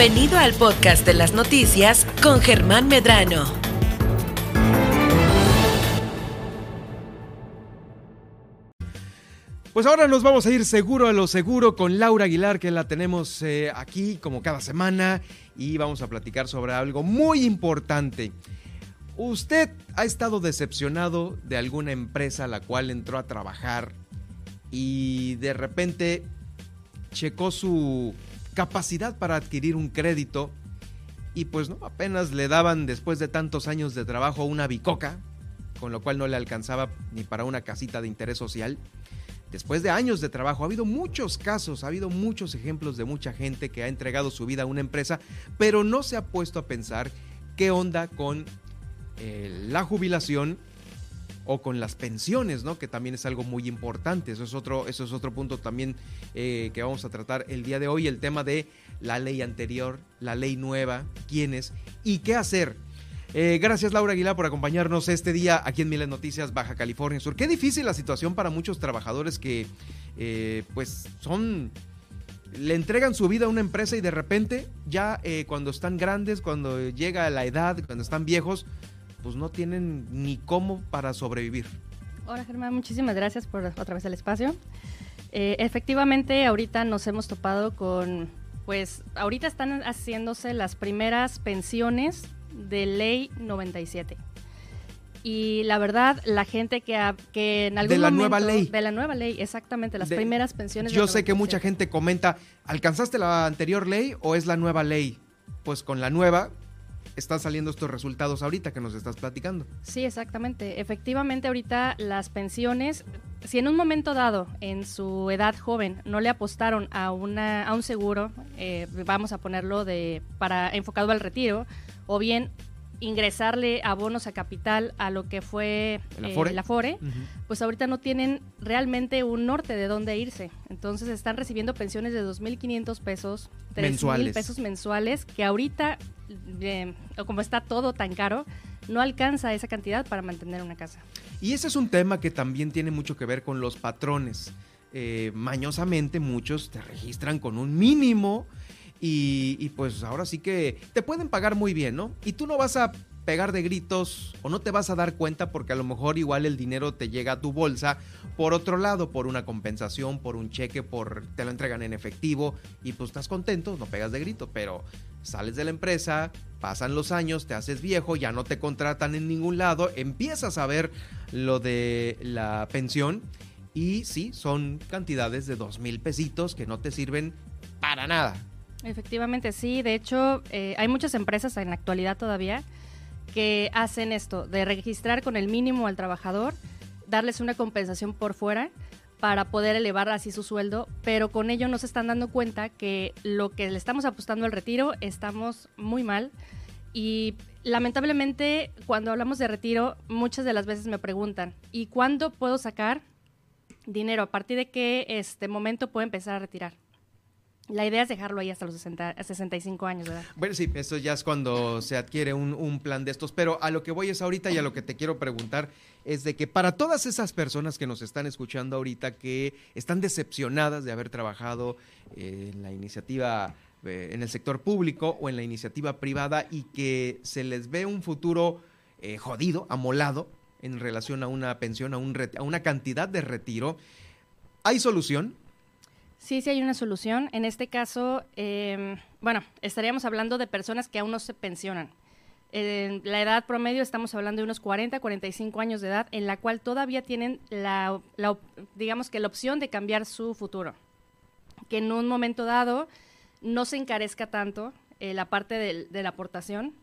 Bienvenido al podcast de las noticias con Germán Medrano. Pues ahora nos vamos a ir seguro a lo seguro con Laura Aguilar, que la tenemos eh, aquí como cada semana y vamos a platicar sobre algo muy importante. ¿Usted ha estado decepcionado de alguna empresa a la cual entró a trabajar y de repente checó su capacidad para adquirir un crédito y pues no, apenas le daban después de tantos años de trabajo una bicoca, con lo cual no le alcanzaba ni para una casita de interés social? Después de años de trabajo, ha habido muchos casos, ha habido muchos ejemplos de mucha gente que ha entregado su vida a una empresa, pero no se ha puesto a pensar qué onda con eh, la jubilación o con las pensiones, ¿no? Que también es algo muy importante. Eso es otro, eso es otro punto también eh, que vamos a tratar el día de hoy, el tema de la ley anterior, la ley nueva, quiénes y qué hacer. Eh, gracias Laura Aguilar por acompañarnos este día aquí en Miles Noticias Baja California Sur. Qué difícil la situación para muchos trabajadores que eh, pues son le entregan su vida a una empresa y de repente ya cuando están grandes, cuando llega la edad, cuando están viejos, pues no tienen ni cómo para sobrevivir. Hola Germán, muchísimas gracias por otra vez el espacio. efectivamente, ahorita nos hemos topado con, pues ahorita están haciéndose las primeras pensiones de ley 97. Y la verdad, la gente que, que en algún de la momento, nueva ley. De la nueva ley, exactamente, las primeras pensiones. Yo sé que mucha gente comenta, ¿alcanzaste la anterior ley o es la nueva ley? Pues con la nueva están saliendo estos resultados ahorita que nos estás platicando. Sí, exactamente. Efectivamente, ahorita las pensiones, si en un momento dado, en su edad joven, no le apostaron a, una, a un seguro, eh, vamos a ponerlo de para enfocado al retiro, o bien ingresarle abonos a capital a lo que fue la eh, FORE, pues ahorita no tienen realmente un norte de dónde irse. Entonces están recibiendo pensiones de 2.500 pesos, 3.000 pesos mensuales, que ahorita, eh, como está todo tan caro, no alcanza esa cantidad para mantener una casa. Y ese es un tema que también tiene mucho que ver con los patrones. Eh, mañosamente muchos te registran con un mínimo y, pues ahora sí que te pueden pagar muy bien, ¿no? Y tú no vas a pegar de gritos o no te vas a dar cuenta porque a lo mejor igual el dinero te llega a tu bolsa por otro lado, por una compensación, por un cheque, por te lo entregan en efectivo y pues estás contento, no pegas de grito, pero sales de la empresa, pasan los años, te haces viejo, ya no te contratan en ningún lado, empiezas a ver lo de la pensión y sí, son cantidades de dos mil pesitos que no te sirven para nada. Efectivamente, sí. De hecho, eh, hay muchas empresas en la actualidad todavía que hacen esto, de registrar con el mínimo al trabajador, darles una compensación por fuera para poder elevar así su sueldo, pero con ello no se están dando cuenta que lo que le estamos apostando al retiro estamos muy mal y lamentablemente cuando hablamos de retiro muchas de las veces me preguntan, ¿y cuándo puedo sacar dinero? ¿A partir de qué este momento puedo empezar a retirar? La idea es dejarlo ahí hasta los 60, 65 años, ¿verdad? Bueno, sí, eso ya es cuando se adquiere un, plan de estos. Pero a lo que voy es ahorita y a lo que te quiero preguntar es de que para todas esas personas que nos están escuchando ahorita que están decepcionadas de haber trabajado en la iniciativa eh, en el sector público o en la iniciativa privada y que se les ve un futuro eh, jodido, amolado en relación a una pensión, a, un a una cantidad de retiro, ¿hay solución? Sí, sí hay una solución. En este caso, em, bueno, estaríamos hablando de personas que aún no se pensionan. En la edad promedio estamos hablando de unos 40, 45 años de edad, en la cual todavía tienen la, digamos que la opción de cambiar su futuro. Que en un momento dado no se encarezca tanto eh, la parte de la aportación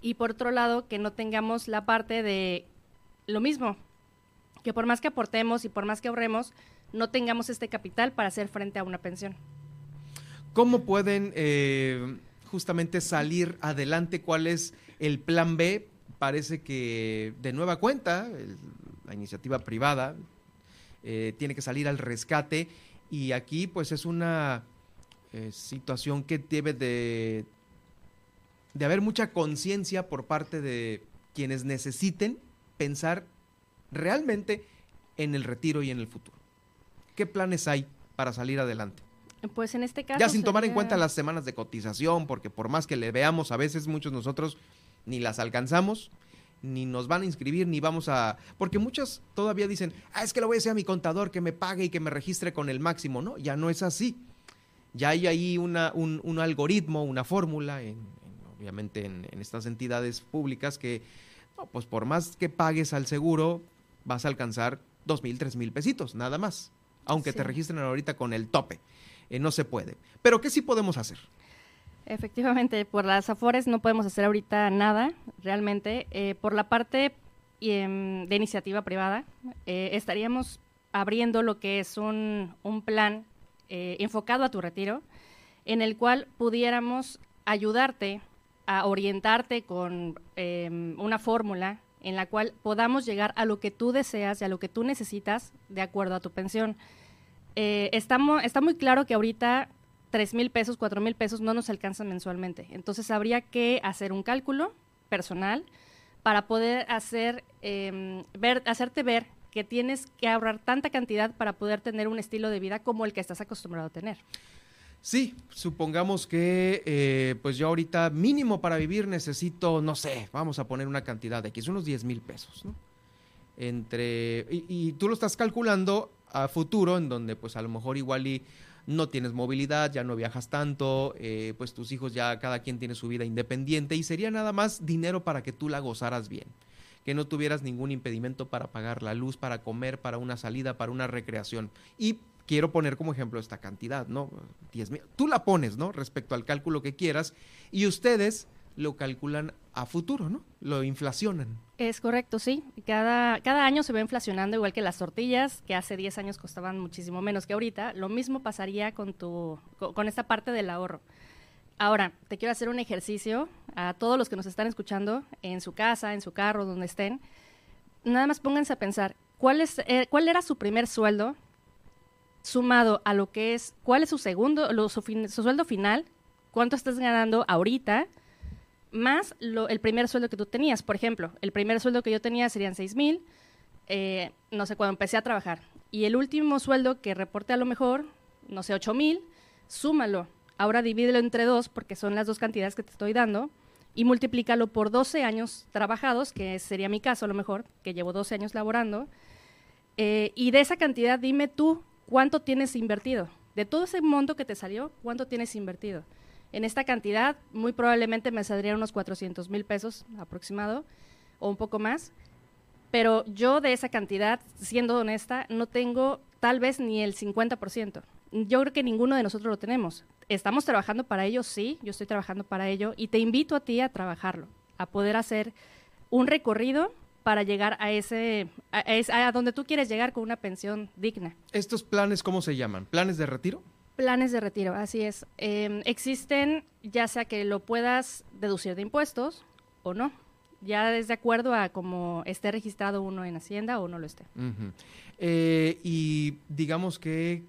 y por otro lado que no tengamos la parte de lo mismo, que por más que aportemos y por más que ahorremos, no tengamos este capital para hacer frente a una pensión. ¿Cómo pueden eh, justamente salir adelante? ¿Cuál es el plan B? Parece que de nueva cuenta, la iniciativa privada eh, tiene que salir al rescate y aquí pues es una eh, situación que debe de, de haber mucha conciencia por parte de quienes necesiten pensar realmente en el retiro y en el futuro. ¿Qué planes hay para salir adelante? Pues en este caso. Ya sin tomar en cuenta las semanas de cotización, porque por más que le veamos, a veces muchos nosotros ni las alcanzamos, ni nos van a inscribir, ni vamos a... Porque muchos todavía dicen, ah, es que le voy a decir a mi contador que me pague y que me registre con el máximo. No, ya no es así. Ya hay ahí una, un, un algoritmo, una fórmula, en, en- obviamente en, en estas entidades públicas que, no, pues por más que pagues al seguro, vas a alcanzar dos mil, tres mil pesitos, nada más. Aunque te registren ahorita con el tope. Eh, no se puede. Pero ¿qué sí podemos hacer? Efectivamente, por las afores no podemos hacer ahorita nada, realmente. Eh, por la parte em, de iniciativa privada, eh, estaríamos abriendo lo que es un, un plan enfocado a tu retiro, en el cual pudiéramos ayudarte a orientarte con em, una fórmula en la cual podamos llegar a lo que tú deseas y a lo que tú necesitas de acuerdo a tu pensión. Eh, está muy claro que ahorita 3 mil pesos, 4 mil pesos no nos alcanzan mensualmente. Entonces habría que hacer un cálculo personal para poder hacer, em, ver, hacerte ver que tienes que ahorrar tanta cantidad para poder tener un estilo de vida como el que estás acostumbrado a tener. Sí, supongamos que eh, pues yo ahorita mínimo para vivir necesito, no sé, vamos a poner una cantidad de X, unos 10 mil pesos, ¿no? Entre, y, tú lo estás calculando a futuro, en donde pues a lo mejor igual y no tienes movilidad, ya no viajas tanto, eh, pues tus hijos ya cada quien tiene su vida independiente y sería nada más dinero para que tú la gozaras bien, que no tuvieras ningún impedimento para pagar la luz, para comer, para una salida, para una recreación. Y quiero poner como ejemplo esta cantidad, ¿no? 10 mil. Tú la pones, ¿no? Respecto al cálculo que quieras y ustedes lo calculan a futuro, ¿no? Lo inflacionan. Es correcto, sí. Cada, cada año se va inflacionando, igual que las tortillas, que hace 10 años costaban muchísimo menos que ahorita. Lo mismo pasaría con, tu, co- con esta parte del ahorro. Ahora, te quiero hacer un ejercicio a todos los que nos están escuchando, en su casa, en su carro, donde estén. Nada más pónganse a pensar, ¿cuál, es, eh, cuál era su primer sueldo sumado a lo que es, cuál es su segundo, su, sueldo final, cuánto estás ganando ahorita, más el primer sueldo que tú tenías. Por ejemplo, el primer sueldo que yo tenía serían 6 mil, eh, no sé, cuando empecé a trabajar. Y el último sueldo que reporte a lo mejor, no sé, 8 mil, súmalo. Ahora divídelo entre dos, porque son las dos cantidades que te estoy dando, y multiplícalo por 12 años trabajados, que sería mi caso a lo mejor, que llevo 12 años laborando. Eh, y de esa cantidad, dime tú, ¿cuánto tienes invertido? De todo ese monto que te salió, ¿cuánto tienes invertido? En esta cantidad, muy probablemente me saldrían unos 400 mil pesos aproximado, o un poco más. Pero yo de esa cantidad, siendo honesta, no tengo tal vez ni el 50%. Yo creo que ninguno de nosotros lo tenemos. Estamos trabajando para ello, sí, yo estoy trabajando para ello, y te invito a ti a trabajarlo, a poder hacer un recorrido para llegar a ese, a, donde tú quieres llegar con una pensión digna. ¿Estos planes cómo se llaman? ¿Planes de retiro? Planes de retiro, así es. Eh, existen, ya sea que lo puedas deducir de impuestos o no. Ya es de acuerdo a cómo esté registrado uno en Hacienda o no lo esté. Eh, y digamos que,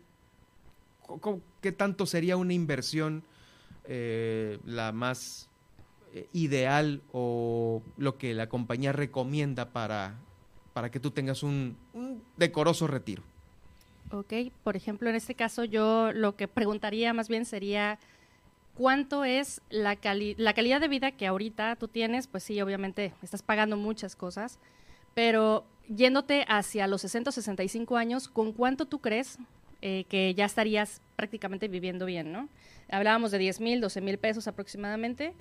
¿qué tanto sería una inversión eh, la más ideal o lo que la compañía recomienda para, para que tú tengas un, un decoroso retiro? Ok, por ejemplo, en este caso yo lo que preguntaría más bien sería cuánto es la, cali- la calidad de vida que ahorita tú tienes, pues sí, obviamente estás pagando muchas cosas, pero yéndote hacia los 60 o 65 años, ¿con cuánto tú crees eh, que ya estarías prácticamente viviendo bien, no? Hablábamos de 10 mil, 12 mil pesos aproximadamente.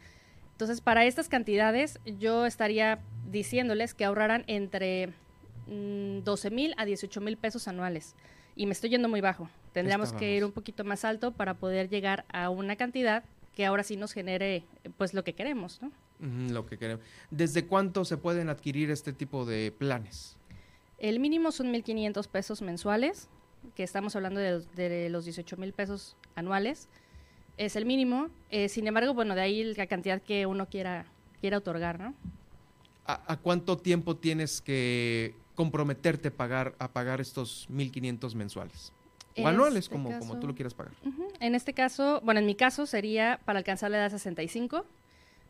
Entonces, para estas cantidades, yo estaría diciéndoles que ahorraran entre mm, 12 mil a 18 mil pesos anuales. Y me estoy yendo muy bajo. Tendríamos que ir un poquito más alto para poder llegar a una cantidad que ahora sí nos genere pues lo que queremos, ¿no? Lo que queremos. ¿Desde cuánto se pueden adquirir este tipo de planes? El mínimo son 1.500 pesos mensuales, que estamos hablando de, de los 18 mil pesos anuales. Es el mínimo. Eh, sin embargo, bueno, de ahí la cantidad que uno quiera, quiera otorgar, ¿no? ¿A, a cuánto tiempo tienes que comprometerte pagar, a pagar estos 1.500 mensuales? O En anuales, este como, como tú caso- lo quieras pagar. En este caso, bueno, en mi caso sería para alcanzar la edad 65.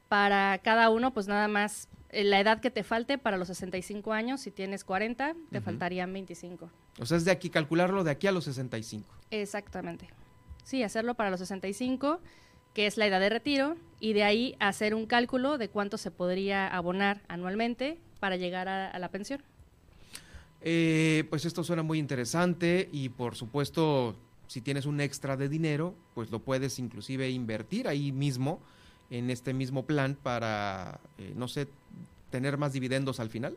Para cada uno, pues nada más eh, la edad que te falte para los 65 años. Si tienes 40, te faltarían 25. O sea, es de aquí, calcularlo de aquí a los 65. Exactamente. Sí, hacerlo para los 65, que es la edad de retiro, y de ahí hacer un cálculo de cuánto se podría abonar anualmente para llegar a, a la pensión. Eh, pues esto suena muy interesante y por supuesto si tienes un extra de dinero, pues lo puedes inclusive invertir ahí mismo en este mismo plan para, eh, no sé, tener más dividendos al final.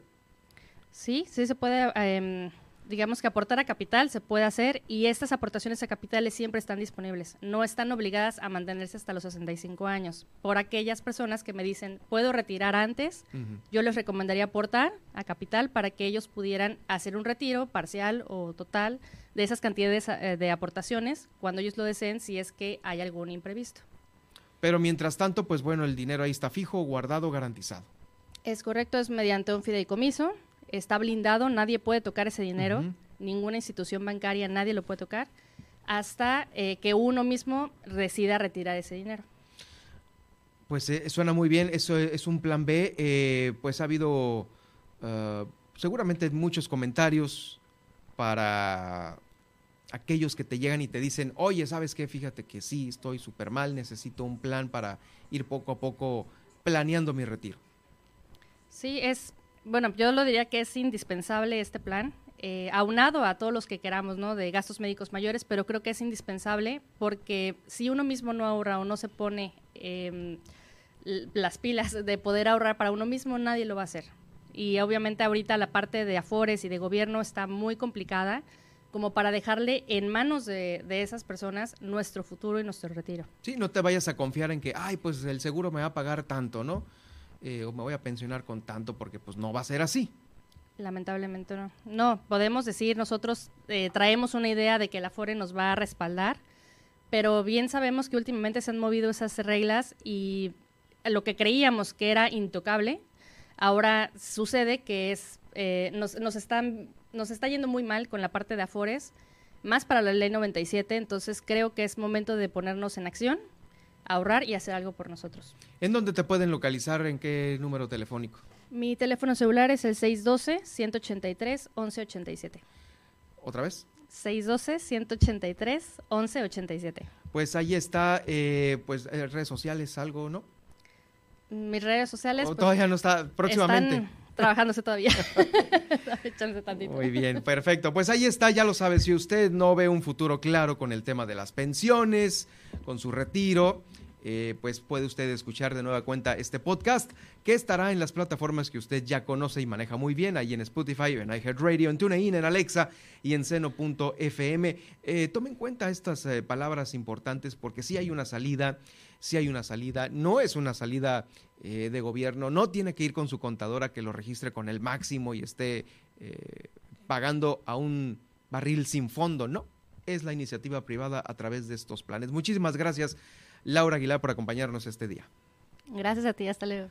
Sí, sí se puede, em, digamos que aportar a capital se puede hacer y estas aportaciones a capitales siempre están disponibles. No están obligadas a mantenerse hasta los 65 años. Por aquellas personas que me dicen, puedo retirar antes, yo les recomendaría aportar a capital para que ellos pudieran hacer un retiro parcial o total de esas cantidades eh, de aportaciones cuando ellos lo deseen si es que hay algún imprevisto. Pero mientras tanto, pues bueno, el dinero ahí está fijo, guardado, garantizado. Es correcto, es mediante un fideicomiso está blindado, nadie puede tocar ese dinero, ninguna institución bancaria, nadie lo puede tocar, hasta eh, que uno mismo decida retirar ese dinero. Pues eh, suena muy bien, eso es un plan B, eh, pues ha habido seguramente muchos comentarios para aquellos que te llegan y te dicen, oye, ¿sabes qué? Fíjate que sí, estoy súper mal, necesito un plan para ir poco a poco planeando mi retiro. Sí, es bueno, yo lo diría que es indispensable este plan, eh, aunado a todos los que queramos, ¿no? De gastos médicos mayores, pero creo que es indispensable porque si uno mismo no ahorra o no se pone em, las pilas de poder ahorrar para uno mismo, nadie lo va a hacer. Y obviamente ahorita la parte de afores y de gobierno está muy complicada como para dejarle en manos de, de, esas personas nuestro futuro y nuestro retiro. Sí, no te vayas a confiar en que, ay, pues el seguro me va a pagar tanto, ¿no? Eh, o me voy a pensionar con tanto porque pues no va a ser así. Lamentablemente no. No, podemos decir, nosotros eh, traemos una idea de que el Afore nos va a respaldar, pero bien sabemos que últimamente se han movido esas reglas y lo que creíamos que era intocable, ahora sucede que es, eh, nos, nos, están, nos está yendo muy mal con la parte de Afores, más para la ley 97, entonces creo que es momento de ponernos en acción ahorrar y hacer algo por nosotros. ¿En dónde te pueden localizar? ¿En qué número telefónico? Mi teléfono celular es el 612-183-1187. ¿Otra vez? 612-183-1187. Pues ahí está, eh, pues eh, redes sociales, algo, ¿no? Mis redes sociales. Pues, todavía no está, próximamente. Están trabajándose todavía. Muy bien, perfecto. Pues ahí está, ya lo sabe, si usted no ve un futuro claro con el tema de las pensiones, con su retiro, eh, pues puede usted escuchar de nueva cuenta este podcast que estará en las plataformas que usted ya conoce y maneja muy bien, ahí en Spotify, en iHeartRadio, en TuneIn, en Alexa y en seno.fm. Eh, tome en cuenta estas eh, palabras importantes porque sí hay una salida, sí hay una salida, no es una salida eh, de gobierno, no tiene que ir con su contadora que lo registre con el máximo y esté pagando a un barril sin fondo, no, es la iniciativa privada a través de estos planes. Muchísimas gracias, Laura Aguilar, por acompañarnos este día. Gracias a ti, hasta luego.